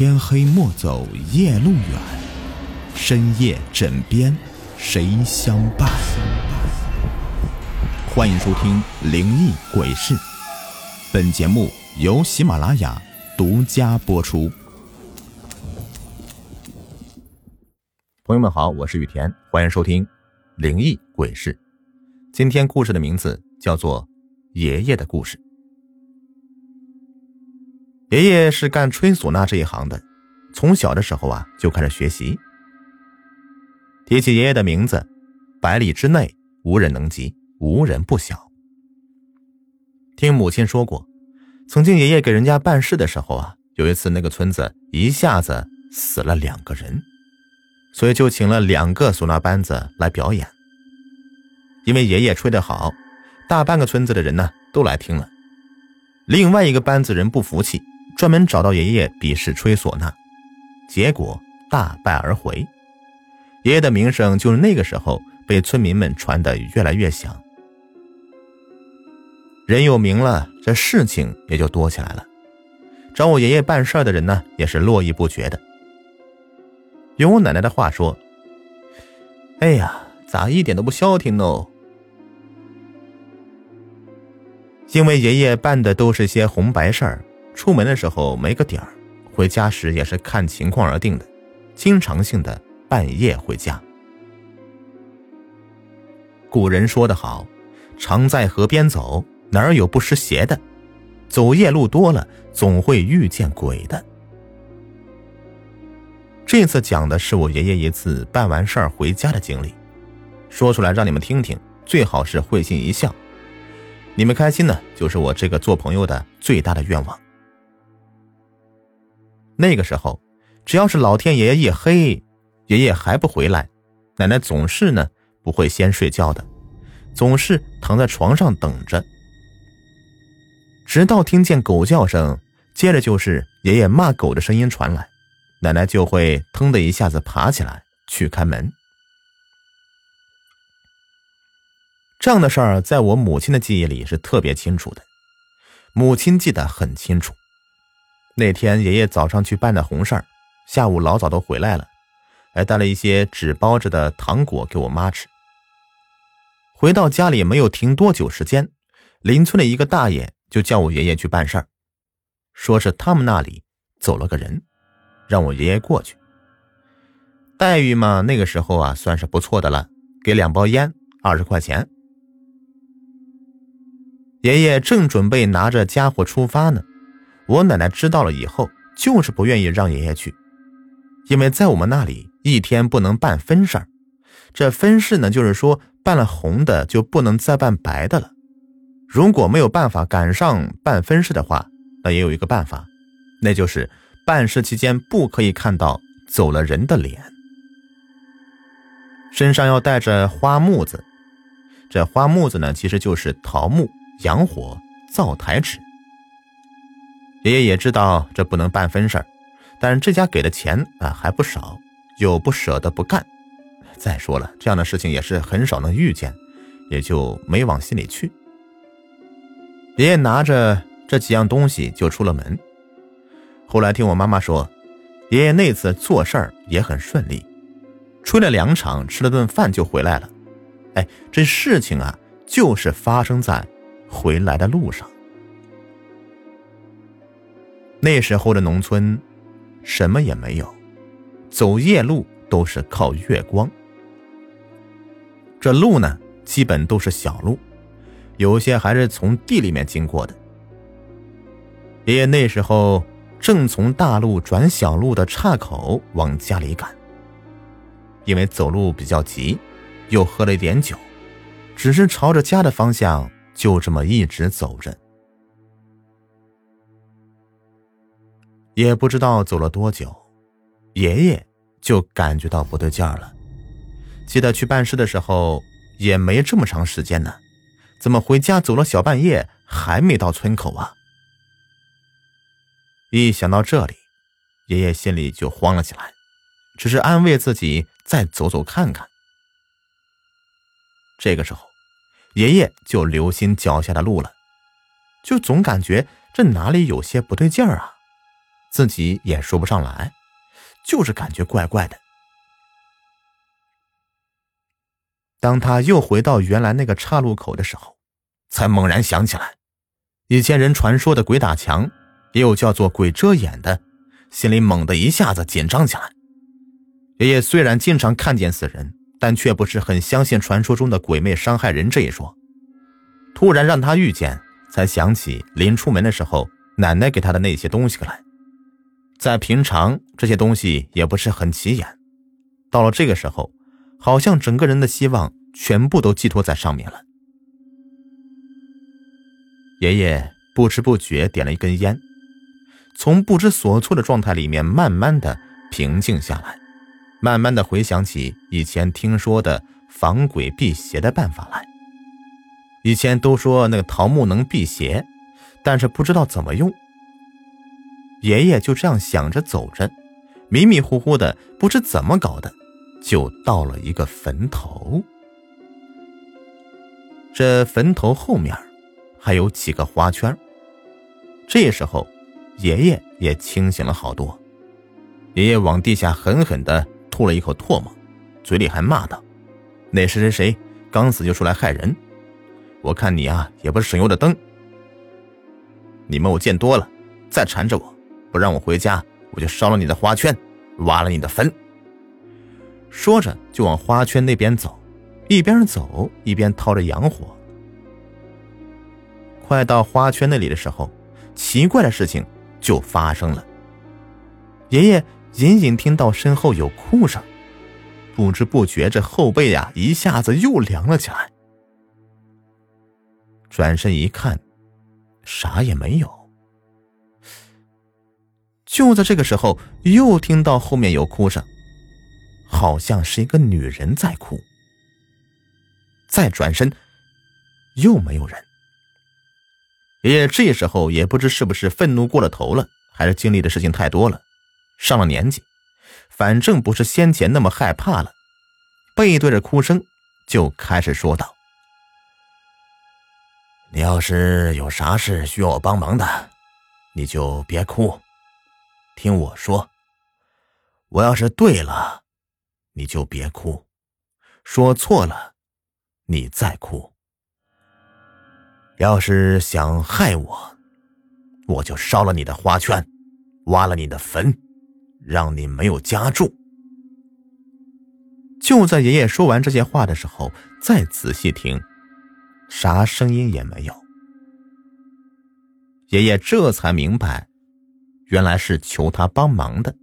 天黑莫走夜路远，深夜枕边谁相伴？欢迎收听《灵异鬼事》，本节目由喜马拉雅独家播出。朋友们好，我是雨田，欢迎收听《灵异鬼事》。今天故事的名字叫做《爷爷的故事》。爷爷是干吹唢呐这一行的，从小的时候啊就开始学习。提起爷爷的名字，百里之内无人能及，无人不晓。听母亲说过，曾经爷爷给人家办事的时候啊，有一次那个村子一下子死了两个人，所以就请了两个唢呐班子来表演。因为爷爷吹得好，大半个村子的人呢都来听了。另外一个班子人不服气。专门找到爷爷比试吹唢呐，结果大败而回。爷爷的名声就是那个时候被村民们传得越来越响。人有名了，这事情也就多起来了。找我爷爷办事的人呢，也是络绎不绝的。用我奶奶的话说：“哎呀，咋一点都不消停呢？”因为爷爷办的都是些红白事儿。出门的时候没个点儿，回家时也是看情况而定的，经常性的半夜回家。古人说得好，常在河边走，哪儿有不湿鞋的？走夜路多了，总会遇见鬼的。这次讲的是我爷爷一次办完事儿回家的经历，说出来让你们听听，最好是会心一笑。你们开心呢，就是我这个做朋友的最大的愿望。那个时候，只要是老天爷一黑，爷爷还不回来，奶奶总是呢不会先睡觉的，总是躺在床上等着，直到听见狗叫声，接着就是爷爷骂狗的声音传来，奶奶就会腾的一下子爬起来去开门。这样的事儿，在我母亲的记忆里是特别清楚的，母亲记得很清楚。那天爷爷早上去办的红事儿，下午老早都回来了，还带了一些纸包着的糖果给我妈吃。回到家里没有停多久时间，邻村的一个大爷就叫我爷爷去办事儿，说是他们那里走了个人，让我爷爷过去。待遇嘛，那个时候啊算是不错的了，给两包烟，二十块钱。爷爷正准备拿着家伙出发呢。我奶奶知道了以后，就是不愿意让爷爷去，因为在我们那里一天不能办分事儿。这分事呢，就是说办了红的就不能再办白的了。如果没有办法赶上办分事的话，那也有一个办法，那就是办事期间不可以看到走了人的脸，身上要带着花木子。这花木子呢，其实就是桃木、洋火、灶台纸。爷爷也知道这不能办分事儿，但这家给的钱啊还不少，又不舍得不干。再说了，这样的事情也是很少能遇见，也就没往心里去。爷爷拿着这几样东西就出了门。后来听我妈妈说，爷爷那次做事儿也很顺利，吹了两场，吃了顿饭就回来了。哎，这事情啊，就是发生在回来的路上。那时候的农村，什么也没有，走夜路都是靠月光。这路呢，基本都是小路，有些还是从地里面经过的。爷爷那时候正从大路转小路的岔口往家里赶，因为走路比较急，又喝了一点酒，只是朝着家的方向就这么一直走着。也不知道走了多久，爷爷就感觉到不对劲儿了。记得去办事的时候也没这么长时间呢，怎么回家走了小半夜还没到村口啊？一想到这里，爷爷心里就慌了起来，只是安慰自己再走走看看。这个时候，爷爷就留心脚下的路了，就总感觉这哪里有些不对劲儿啊。自己也说不上来，就是感觉怪怪的。当他又回到原来那个岔路口的时候，才猛然想起来，以前人传说的鬼打墙，也有叫做鬼遮眼的，心里猛地一下子紧张起来。爷爷虽然经常看见死人，但却不是很相信传说中的鬼魅伤害人这一说。突然让他遇见，才想起临出门的时候奶奶给他的那些东西来。在平常，这些东西也不是很起眼，到了这个时候，好像整个人的希望全部都寄托在上面了。爷爷不知不觉点了一根烟，从不知所措的状态里面慢慢的平静下来，慢慢的回想起以前听说的防鬼辟邪的办法来。以前都说那个桃木能辟邪，但是不知道怎么用。爷爷就这样想着走着，迷迷糊糊的，不知怎么搞的，就到了一个坟头。这坟头后面还有几个花圈。这时候，爷爷也清醒了好多。爷爷往地下狠狠的吐了一口唾沫，嘴里还骂道：“那谁谁谁刚死就出来害人！”我看你啊，也不是省油的灯。你们我见多了，再缠着我，不让我回家，我就烧了你的花圈，挖了你的坟。说着就往花圈那边走，一边走一边掏着洋火。快到花圈那里的时候，奇怪的事情就发生了。爷爷隐隐听到身后有哭声，不知不觉这后背呀一下子又凉了起来。转身一看，啥也没有。就在这个时候，又听到后面有哭声，好像是一个女人在哭。再转身，又没有人。爷爷这时候也不知是不是愤怒过了头了，还是经历的事情太多了，上了年纪，反正不是先前那么害怕了，背对着哭声，就开始说道。你要是有啥事需要我帮忙的，你就别哭，听我说。我要是对了，你就别哭；说错了，你再哭。要是想害我，我就烧了你的花圈，挖了你的坟，让你没有家住。就在爷爷说完这些话的时候，再仔细听。啥声音也没有，爷爷这才明白，原来是求他帮忙的，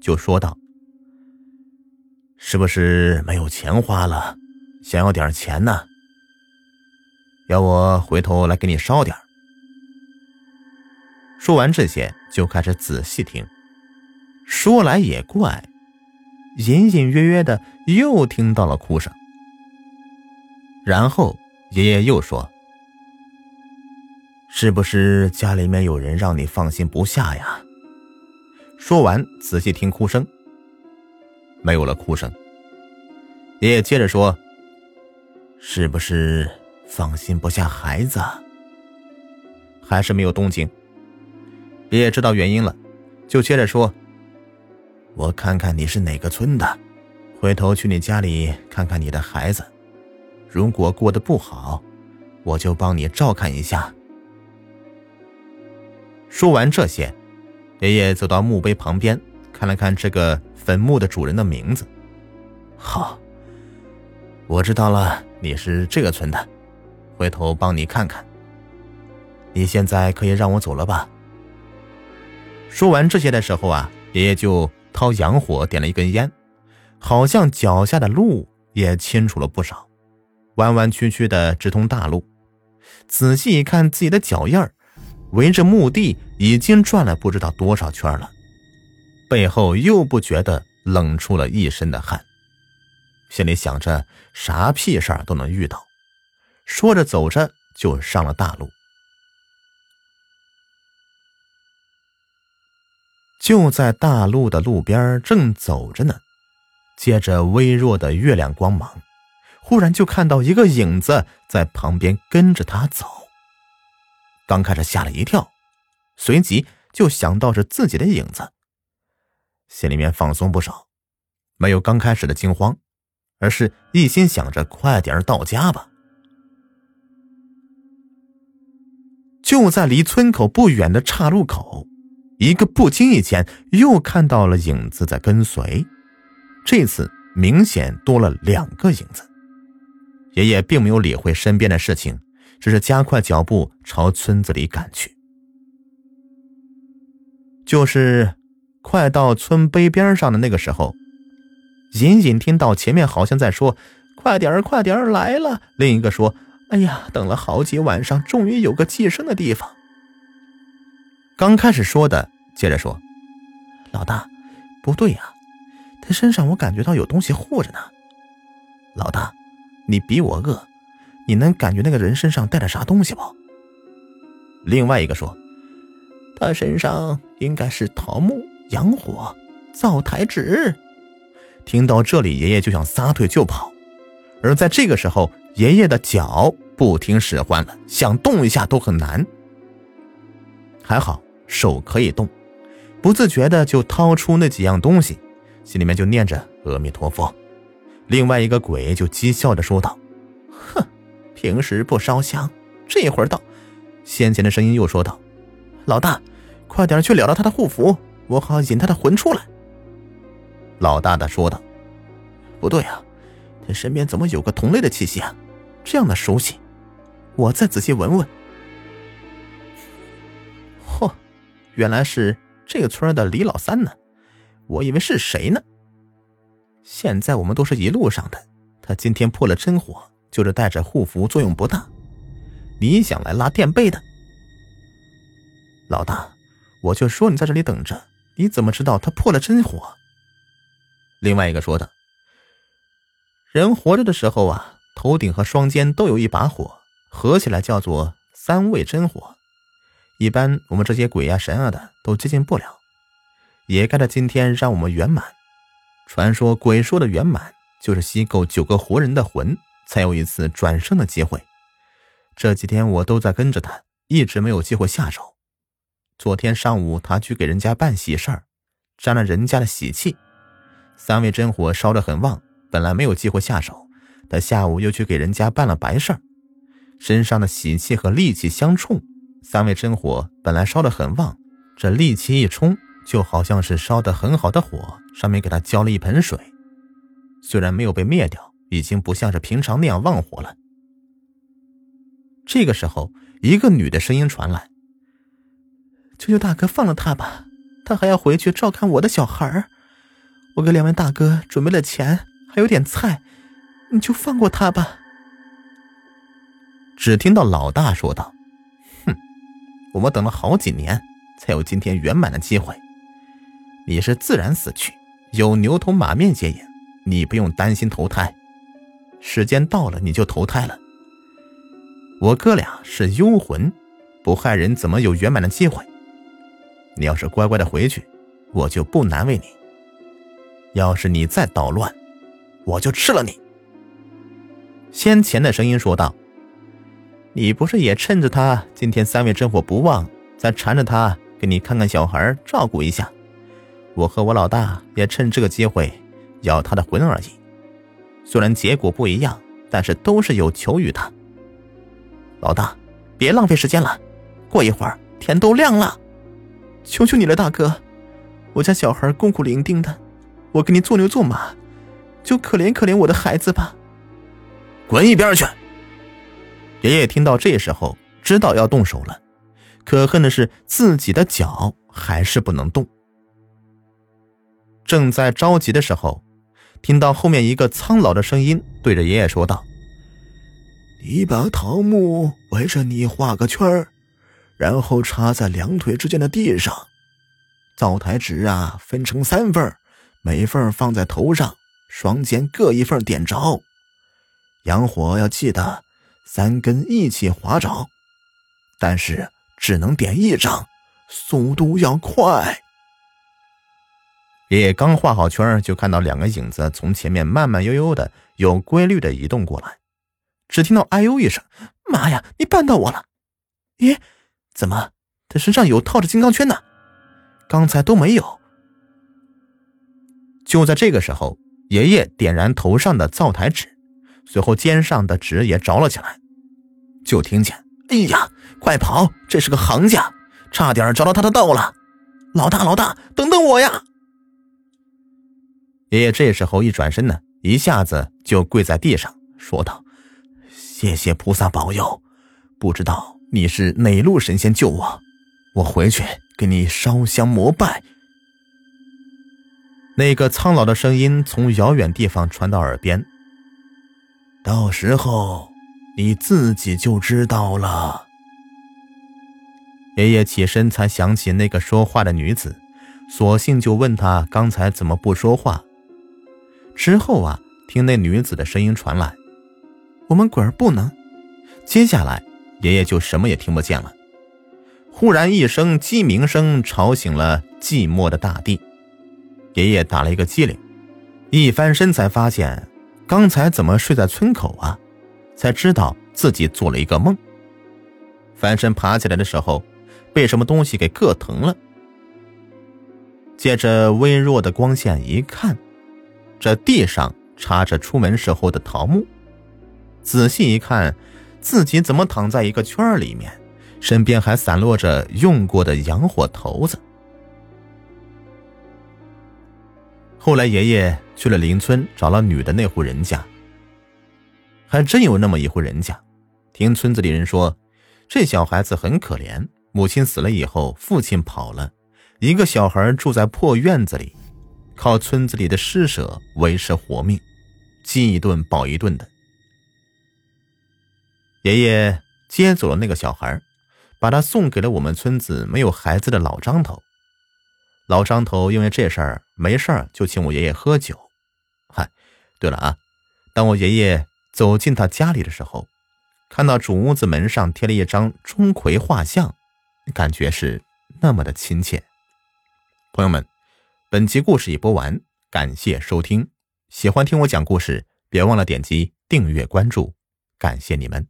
就说道：“是不是没有钱花了，想要点钱呢？要我回头来给你烧点说完这些，就开始仔细听。说来也怪，隐隐约约的又听到了哭声，然后。爷爷又说：“是不是家里面有人让你放心不下呀？”说完，仔细听哭声，没有了哭声。爷爷接着说：“是不是放心不下孩子？”还是没有动静。爷爷知道原因了，就接着说：“我看看你是哪个村的，回头去你家里看看你的孩子。”如果过得不好，我就帮你照看一下。说完这些，爷爷走到墓碑旁边，看了看这个坟墓的主人的名字。好，我知道了，你是这个村的，回头帮你看看。你现在可以让我走了吧？说完这些的时候啊，爷爷就掏洋火点了一根烟，好像脚下的路也清楚了不少。弯弯曲曲的直通大路，仔细一看自己的脚印儿，围着墓地已经转了不知道多少圈了，背后又不觉得冷出了一身的汗，心里想着啥屁事儿都能遇到，说着走着就上了大路。就在大路的路边正走着呢，借着微弱的月亮光芒。忽然就看到一个影子在旁边跟着他走。刚开始吓了一跳，随即就想到是自己的影子，心里面放松不少，没有刚开始的惊慌，而是一心想着快点到家吧。就在离村口不远的岔路口，一个不经意间又看到了影子在跟随，这次明显多了两个影子。爷爷并没有理会身边的事情，只是加快脚步朝村子里赶去。就是快到村碑边上的那个时候，隐隐听到前面好像在说：“快点儿，快点儿，来了。”另一个说。哎呀，等了好几晚上，终于有个寄生的地方。刚开始说的，接着说：“老大，不对呀，他身上我感觉到有东西护着呢。”老大，你比我饿，你能感觉那个人身上带着啥东西不？另外一个说：“他身上应该是桃木、阳火、灶台纸。”听到这里，爷爷就想撒腿就跑，而在这个时候。爷爷的脚不听使唤了，想动一下都很难。还好手可以动，不自觉的就掏出那几样东西，心里面就念着阿弥陀佛。另外一个鬼就讥笑着说道：“哼，平时不烧香，这会儿到。”先前的声音又说道：“老大，快点去了了他的护符，我好引他的魂出来。”老大的说道：“不对啊。”他身边怎么有个同类的气息啊？这样的熟悉，我再仔细闻闻。嚯，原来是这个村的李老三呢！我以为是谁呢？现在我们都是一路上的，他今天破了真火，就是带着护符作用不大。你想来拉垫背的？老大，我就说你在这里等着，你怎么知道他破了真火？另外一个说的。人活着的时候啊，头顶和双肩都有一把火，合起来叫做三味真火。一般我们这些鬼呀神啊的都接近不了，也该在今天让我们圆满。传说鬼说的圆满，就是吸够九个活人的魂，才有一次转生的机会。这几天我都在跟着他，一直没有机会下手。昨天上午他去给人家办喜事儿，沾了人家的喜气，三味真火烧得很旺。本来没有机会下手，他下午又去给人家办了白事儿，身上的喜气和戾气相冲，三味真火本来烧得很旺，这戾气一冲，就好像是烧得很好的火，上面给他浇了一盆水，虽然没有被灭掉，已经不像是平常那样旺火了。这个时候，一个女的声音传来：“求求大哥放了他吧，他还要回去照看我的小孩儿，我给两位大哥准备了钱。”还有点菜，你就放过他吧。只听到老大说道：“哼，我们等了好几年，才有今天圆满的机会。你是自然死去，有牛头马面接引，你不用担心投胎。时间到了，你就投胎了。我哥俩是幽魂，不害人，怎么有圆满的机会？你要是乖乖的回去，我就不难为你。要是你再捣乱，”我就吃了你。先前的声音说道：“你不是也趁着他今天三味真火不旺，再缠着他给你看看小孩，照顾一下？我和我老大也趁这个机会要他的魂而已。虽然结果不一样，但是都是有求于他。老大，别浪费时间了，过一会儿天都亮了，求求你了，大哥！我家小孩孤苦伶仃的，我给你做牛做马。”就可怜可怜我的孩子吧！滚一边去！爷爷听到这时候，知道要动手了，可恨的是自己的脚还是不能动。正在着急的时候，听到后面一个苍老的声音对着爷爷说道：“你把桃木围着你画个圈，然后插在两腿之间的地上。灶台纸啊，分成三份每份放在头上。”双肩各一份，点着。阳火要记得三根一起划着，但是只能点一张，速度要快。爷爷刚画好圈，就看到两个影子从前面慢慢悠悠的、有规律的移动过来。只听到“哎呦”一声，“妈呀，你绊到我了！”咦，怎么他身上有套着金刚圈呢？刚才都没有。就在这个时候，爷爷点燃头上的灶台纸，随后肩上的纸也着了起来，就听见：“哎呀，快跑！这是个行家，差点着了他的道了！老大，老大，等等我呀！”爷爷这时候一转身呢，一下子就跪在地上，说道：“谢谢菩萨保佑，不知道你是哪路神仙救我，我回去给你烧香膜拜。”那个苍老的声音从遥远地方传到耳边，到时候你自己就知道了。爷爷起身才想起那个说话的女子，索性就问他刚才怎么不说话。之后啊，听那女子的声音传来：“我们鬼儿不能。”接下来，爷爷就什么也听不见了。忽然一声鸡鸣声吵醒了寂寞的大地，爷爷打了一个激灵，一翻身才发现刚才怎么睡在村口啊？才知道自己做了一个梦。翻身爬起来的时候，被什么东西给硌疼了。借着微弱的光线一看。这地上插着出门时候的桃木，仔细一看，自己怎么躺在一个圈里面，身边还散落着用过的洋火头子。后来爷爷去了邻村，找了女的那户人家，还真有那么一户人家。听村子里人说，这小孩子很可怜，母亲死了以后，父亲跑了，一个小孩住在破院子里。靠村子里的施舍维持活命，饥一顿饱一顿的。爷爷接走了那个小孩，把他送给了我们村子没有孩子的老张头。老张头因为这事儿没事儿就请我爷爷喝酒。嗨，对了啊，当我爷爷走进他家里的时候，看到主屋子门上贴了一张钟馗画像，感觉是那么的亲切。朋友们。本集故事已播完，感谢收听。喜欢听我讲故事，别忘了点击订阅关注，感谢你们。